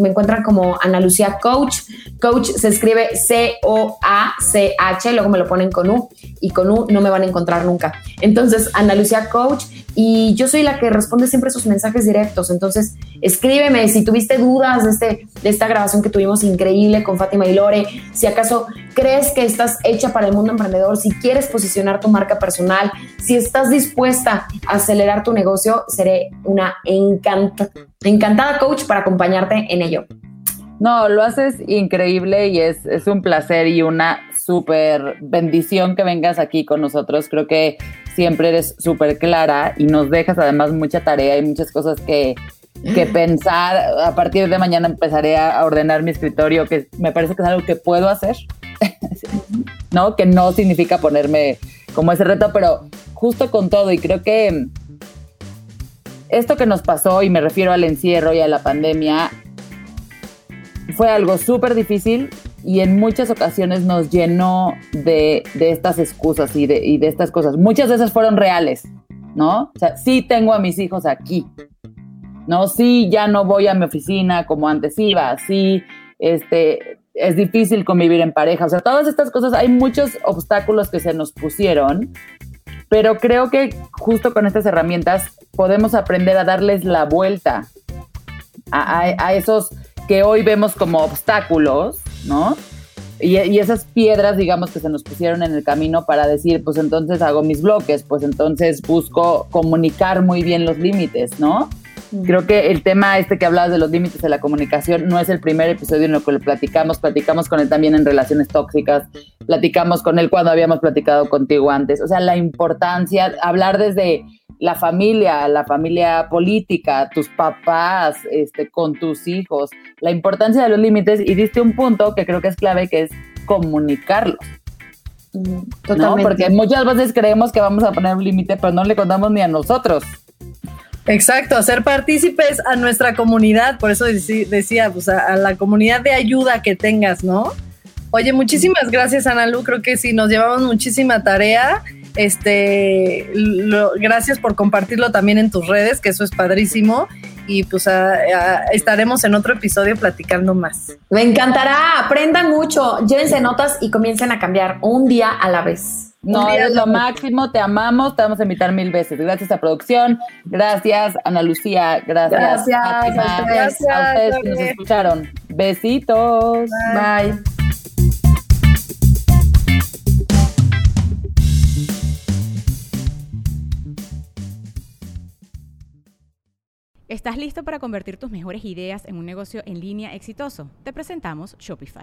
me encuentran como Ana Lucía Coach. Coach se escribe C-O-A-C-H, luego me lo ponen con U y con U no me van a encontrar nunca. Entonces, Ana Lucía Coach y yo soy la que responde siempre sus mensajes directos. Entonces, escríbeme si tuviste dudas de, este, de esta grabación que tuvimos increíble con Fátima y Lore, si acaso crees que estás hecha para el mundo emprendedor, si quieres posicionar tu marca personal, si estás dispuesta a acelerar tu negocio, seré una encantada coach para acompañarte en ello. No, lo haces increíble y es, es un placer y una súper bendición que vengas aquí con nosotros. Creo que siempre eres súper clara y nos dejas además mucha tarea y muchas cosas que, que pensar. A partir de mañana empezaré a ordenar mi escritorio, que me parece que es algo que puedo hacer, ¿no? Que no significa ponerme como ese reto, pero justo con todo y creo que esto que nos pasó, y me refiero al encierro y a la pandemia, fue algo súper difícil y en muchas ocasiones nos llenó de, estas excusas y de, y de, estas cosas. Muchas de esas fueron reales, ¿no? O sea, sí tengo a mis hijos aquí, ¿no? Sí, ya no voy a mi oficina como antes iba, sí, este, es difícil convivir en pareja, o sea, todas estas cosas, hay muchos obstáculos que se nos pusieron, pero creo que justo con estas herramientas podemos aprender a darles la vuelta a esos que hoy vemos como obstáculos, ¿no? Y, esas piedras, digamos, que se nos pusieron en el camino para decir, pues entonces hago mis bloques, pues entonces busco comunicar muy bien los límites, ¿no? Creo que el tema este que hablabas de los límites de la comunicación no es el primer episodio en el que lo platicamos, platicamos con él también en relaciones tóxicas, platicamos con él cuando habíamos platicado contigo antes, o sea, la importancia, hablar desde la familia, la familia política, tus papás, este, con tus hijos, la importancia de los límites y diste un punto que creo que es clave, que es comunicarlos. ¿no? Porque muchas veces creemos que vamos a poner un límite, pero no le contamos ni a nosotros. Exacto, hacer partícipes a nuestra comunidad, por eso decía, pues a, la comunidad de ayuda que tengas, ¿no? Oye, muchísimas gracias, Ana Lu, creo que sí, nos llevamos muchísima tarea este, gracias por compartirlo también en tus redes, que eso es padrísimo. Y pues estaremos en otro episodio platicando más. Me encantará, aprendan mucho, llévense notas y comiencen a cambiar un día a la vez. No, es lo máximo, te amamos, te vamos a invitar mil veces. Gracias a producción, gracias Ana Lucía, gracias. Gracias, gracias a ustedes que nos escucharon. Besitos. Bye. ¿Estás listo para convertir tus mejores ideas en un negocio en línea exitoso? Te presentamos Shopify.